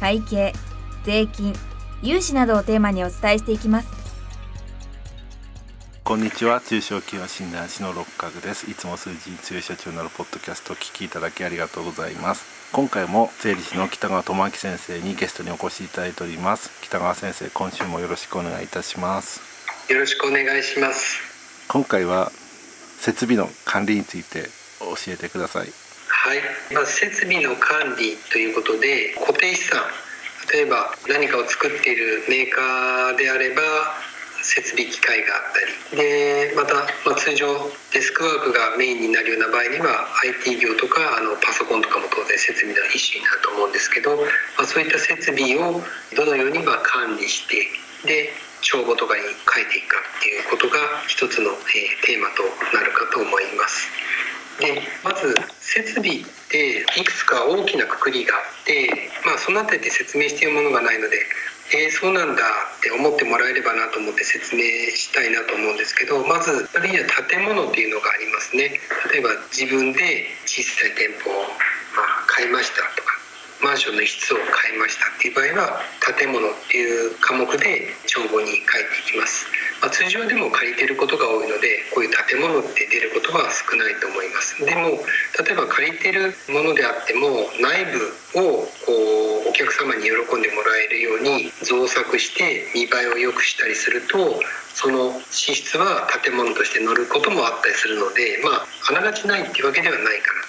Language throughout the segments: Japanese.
会計税金融資などをテーマにお伝えしていきます。こんにちは。中小企業診断士の六角です。いつも数字に強い社長になるポッドキャストを聞きいただきありがとうございます。今回も税理士の北川智明先生にゲストにお越しいただいております。北川先生今週もよろしくお願いいたします。よろしくお願いします。今回は設備の管理について教えてくださいはい、まあ、設備の管理ということで固定資産。例えば何かを作っているメーカーであれば設備機械があったり。でまた、まあ、通常デスクワークがメインになるような場合には IT 業とかあのパソコンとかも当然設備の一種になると思うんですけど、まあ、そういった設備をどのようにま管理してで帳簿とかに書いていくかっていうことが一つの、えー、テーマとなるかと思います。でまず設備っていくつか大きなくくりがあって、まあ、その辺りで説明しているものがないのでえー、そうなんだって思ってもらえればなと思って説明したいなと思うんですけどまずあるいは建物っていうのがありますね。例えば自分で小さい店舗を、まあ、買いましたとかマンションの室を買いましたっていう場合は建物っていう科目で帳簿に書いていきます、まあ、通常でも借りてることが多いのでこういう建物って出ることは少ないと思います。でも例えば借りてるものであっても内部をこうお客様に喜んでもらえるように造作して見栄えを良くしたりするとその資質は建物として乗ることもあったりするのでまああながちないっていうわけではないかな。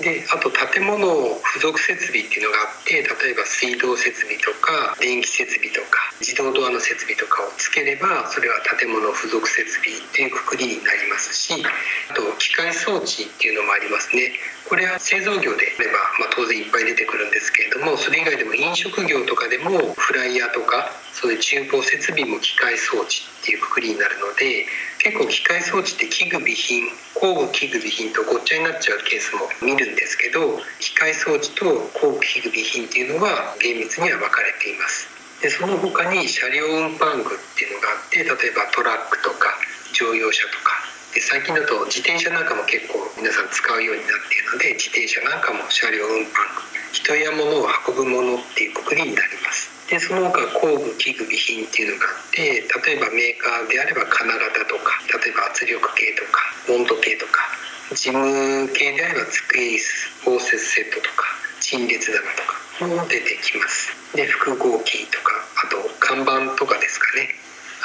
であと建物付属設備っていうのがあって例えば水道設備とか電気設備とか自動ドアの設備とかをつければそれは建物付属設備っていうくくりになりますしあと機械装置っていうのもありますね。これは製造業であれば、まあ、当然いっぱい出てくるんですけれどもそれ以外でも飲食業とかでもフライヤーとかそういう厨房設備も機械装置っていうくくりになるので結構機械装置って器具備品工具器具備品とごっちゃになっちゃうケースも見るんですけど機械装置と工具器具備品っていうのは厳密には分かれています。でその他に車両運搬具っていうのがあって例えばトラックとか乗用車とかで最近だと自転車なんかも結構皆さん使うようになっているので自転車なんかも車両運搬具人や物を運ぶものっていうくくりになります。でその他工具器具備品っていうのがあって例えばメーカーであれば金型とか例えば圧力計とか温度計とか事務系であれば机椅子応接セットとか陳列棚とかも出てきます。で複合機とかあと看板とかですかね。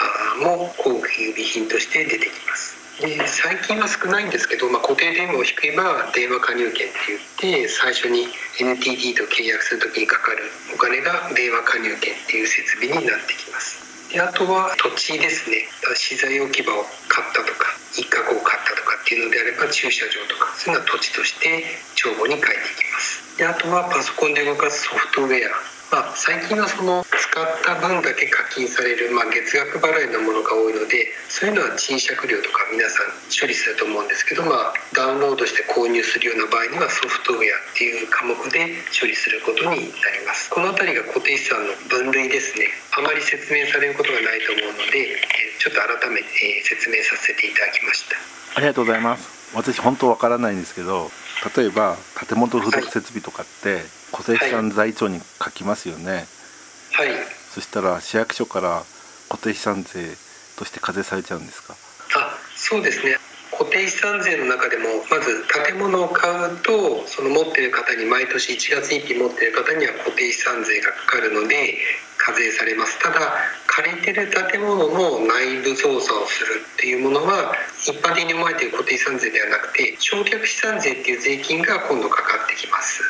あも工具器具備品として出てきます。で最近は少ないんですけど、まあ、固定電話を引けば電話加入券って言って最初に NTT と契約する時にかかるお金が電話加入券っていう設備になってきます。であとは土地ですね。資材置き場を買ったとか一角を買ったとかっていうのであれば駐車場とかそういうのは土地として帳簿に書いていきます。であとはパソコンで動かすソフトウェアまあ、最近はその使った分だけ課金される、まあ、月額払いのものが多いのでそういうのは賃借料とか皆さん処理すると思うんですけど、まあ、ダウンロードして購入するような場合にはソフトウェアっていう科目で処理することになります。この辺りが固定資産の分類ですね。あまり説明されることがないと思うのでちょっと改めて説明させていただきました。ありがとうございます。私本当わからないんですけど例えば建物付属設備とかって固定資産財庁に書きますよね。はい。そしたら市役所から固定資産税として課税されちゃうんですか？あそうですね。固定資産税の中でもまず建物を買うとその持ってる方に毎年1月1日持ってる方には固定資産税がかかるので課税されます。ただ借りてる建物の内部操作をするっていうものは一般的に思われている固定資産税ではなくて焼却資産税っていう税金が今度かかってきます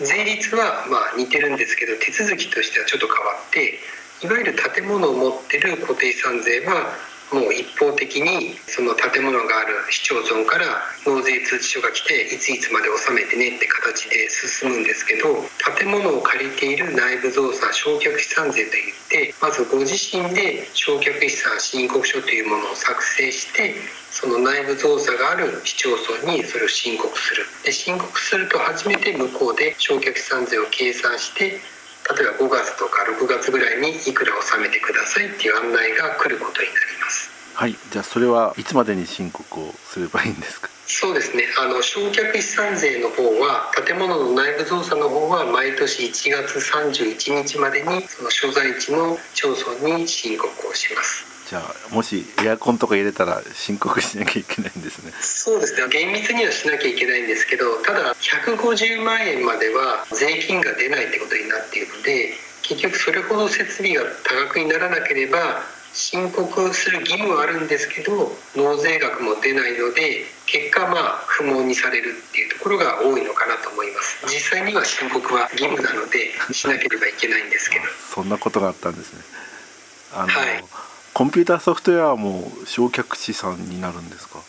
税率はまあ似てるんですけど手続きとしてはちょっと変わっていわゆる建物を持ってる固定資産税はもう一方的にその建物がある市町村から納税通知書が来ていついつまで納めてねって形で進むんですけど建物を借りている内部造作焼却資産税といってまずご自身で焼却資産申告書というものを作成してその内部造作がある市町村にそれを申告する。で申告すると初めて向こうで焼却資産税を計算して例えば5月とか6月ぐらいにいくら納めてくださいっていう案内が来ることになります。はいじゃあそれはいつまでに申告をすればいいんですか？そうですね。あの焼却資産税の方は建物の内部造作の方は毎年1月31日までにその所在地の町村に申告をします。じゃあもしエアコンとか入れたら申告しなきゃいけないんですね。そうですね。厳密にはしなきゃいけないんですけどただ150万円までは税金が出ないってことになっているので結局それほど設備が多額にならなければ申告する義務はあるんですけど納税額も出ないので結果まあ不問にされるっていうところが多いのかなと思います。実際には申告は義務なのでしなければいけないんですけど。そんなことがあったんですね。あの、はい。コンピューターソフトウェアも焼却資産になるんですか？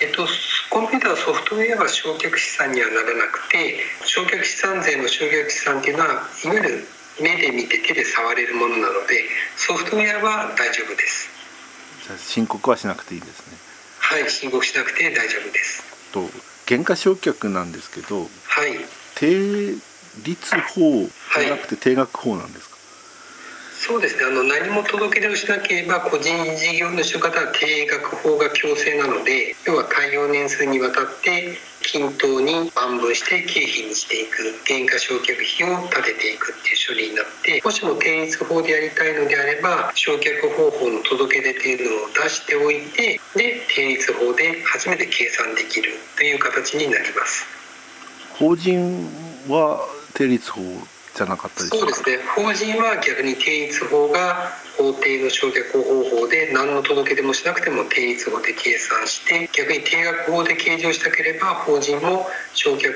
えっと、コンピューターソフトウェアは焼却資産にはならなくて焼却資産税の焼却資産っていうのはいわゆる目で見て手で触れるものなのでソフトウェアは大丈夫です。じゃあ申告はしなくていいんですね。はい申告しなくて大丈夫です。と原価償却なんですけどはい。定率法じゃなくて定額法なんですか、そうですねあの何も届け出をしなければ個人事業主の方は定額法が強制なので要は耐用年数にわたって均等に万分して経費にしていく原価償却費を立てていくっていう処理になってもしも定率法でやりたいのであれば償却方法の届け出っていうのを出しておいてで定率法で初めて計算できるという形になります。法人は定率法じゃなかったですか？そうですね。法人は逆に定率法が法定の償却方法で何の届け出もしなくても定率法で計算して逆に定額法で計上したければ法人も償却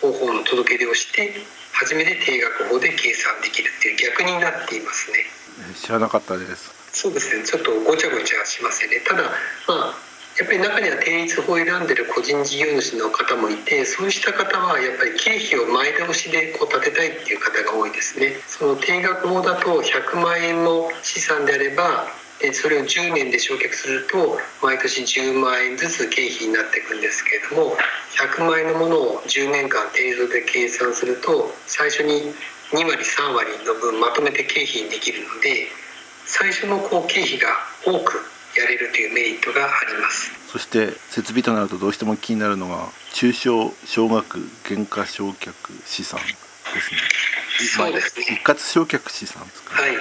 方法の届け出をして初めて定額法で計算できるっていう逆になっていますね。え知らなかったです。そうですね。ちょっとごちゃごちゃしますよね。ただまあやっぱり中には定率法を選んでる個人事業主の方もいてそうした方はやっぱり経費を前倒しでこう立てたいっていう方が多いですね。その定額法だと100万円の資産であればでそれを10年で償却すると毎年10万円ずつ経費になっていくんですけれども100万円のものを10年間定数で計算すると最初に2割3割の分まとめて経費にできるので最初のこう経費が多くやれるというメリットがあります。そして設備となるとどうしても気になるのが中小小額原価償却資産ですね。そうですね。一括償却資産ですか、はい。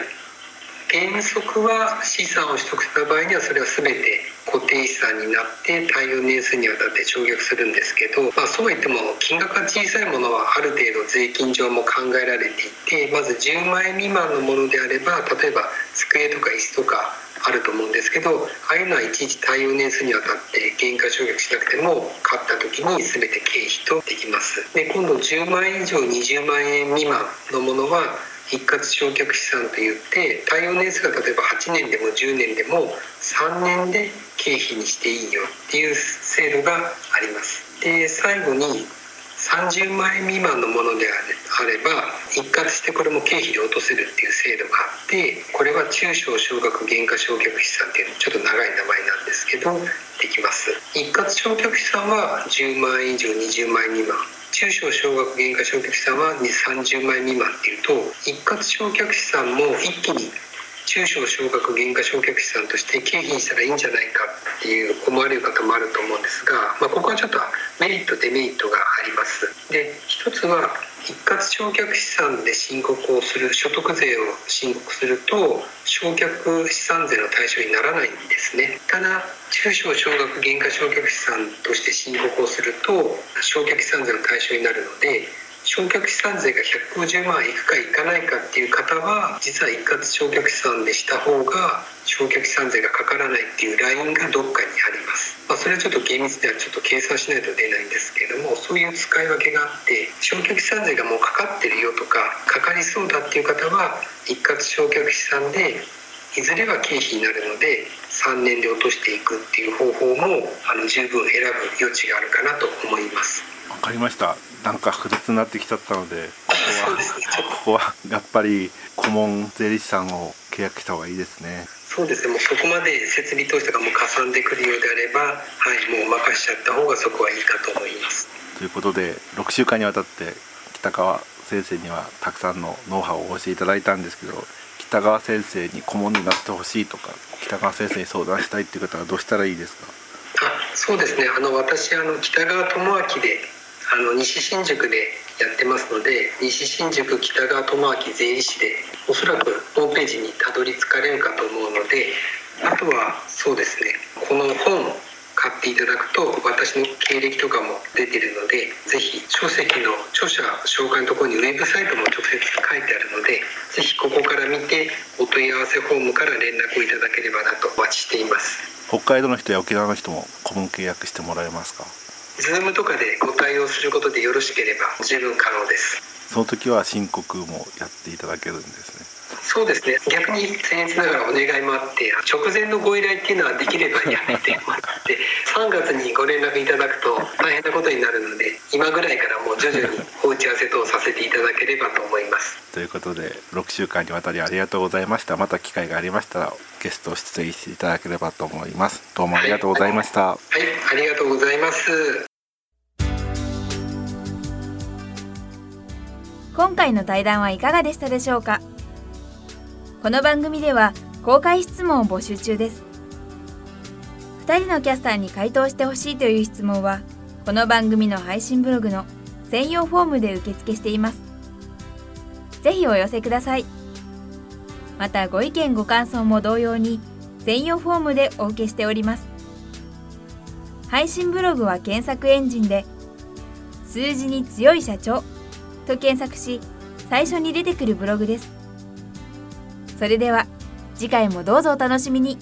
原則は資産を取得した場合にはそれは全て固定資産になって対応年数にわたって償却するんですけど、まあ、そうは言っても金額が小さいものはある程度税金上も考えられていてまず10万円未満のものであれば例えば机とか椅子とかあると思うんですけどああいうのはいちいち対応年数にわたって原価償却しなくても買った時に全て経費とできます。で今度10万円以上20万円未満のものは一括償却資産といって対応年数が例えば8年でも10年でも3年で経費にしていいよっていう制度があります。で最後に30万円未満のものであれば一括してこれも経費で落とせるっていう制度があってこれは中小小額原価償却資産っていうちょっと長い名前なんですけどできます。一括償却資産は10万円以上20万円未満。中小小額原価償却資産は30万円未満っていうと一括償却資産も一気に中小小額原価償却資産として経費にしたらいいんじゃないかっていう思われる方もあると思うんですが、まあ、ここはちょっとメリットデメリットがあります。で一つは一括償却資産で申告をする所得税を申告すると償却資産税の対象にならないんですね。ただ中小小額原価償却資産として申告をすると償却資産税の対象になるので償却資産税が150万いくかいかないかっていう方は実は一括償却資産でした方が償却資産税がかからないっていうラインがどっかにあります、まあ、それはちょっと厳密にはちょっと計算しないと出ないんですけれどもそういう使い分けがあって償却資産税がもうかかってるよとかかかりそうだっていう方は一括償却資産でいずれは経費になるので3年で落としていくっていう方法もあの十分選ぶ余地があるかなと思います。わかりました。なんか複雑になってきちゃったのでこそうですね。ちょっとここはやっぱり顧問税理士さんを契約した方がいいですね。そうですね。もうそこまで設備投資とかもかさんでくるようであればはいもう任しちゃった方がそこはいいかと思います。ということで6週間にわたって北川先生にはたくさんのノウハウをお教えいただいたんですけど北川先生に顧問になってほしいとか北川先生に相談したいっていう方はどうしたらいいですか？あそうですね。あの私あの北川智明であの西新宿でやってますので西新宿北川智明税理士でおそらくホームページにたどり着かれるかと思うのであとはそうですねこの本を買っていただくと私の経歴とかも出てるのでぜひ書籍の著者紹介のところにウェブサイトも直接書いてあるのでぜひここから見てお問い合わせフォームから連絡をいただければなとお待ちしています。北海道の人や沖縄の人も顧問契約してもらえますか？Zoom とかでご対応することでよろしければ十分可能です。その時は申告もやっていただけるんですね。そうですね。逆に僭越ながらお願いもあって直前のご依頼っていうのはできればやめてもらって3月にご連絡いただくと大変なことになるので今ぐらいからもう徐々にお打ち合わせ等させていただければと思います。ということで6週間にわたりありがとうございました。また機会がありましたらゲストを出演していただければと思います。どうもありがとうございました、はい。ありがとうございます。今回の対談はいかがでしたでしょうか？この番組では公開質問を募集中です。2人のキャスターに回答してほしいという質問はこの番組の配信ブログの専用フォームで受付しています。ぜひお寄せください。またご意見ご感想も同様に専用フォームでお受けしております。配信ブログは検索エンジンで数字に強い社長と検索し最初に出てくるブログです。それでは次回もどうぞお楽しみに。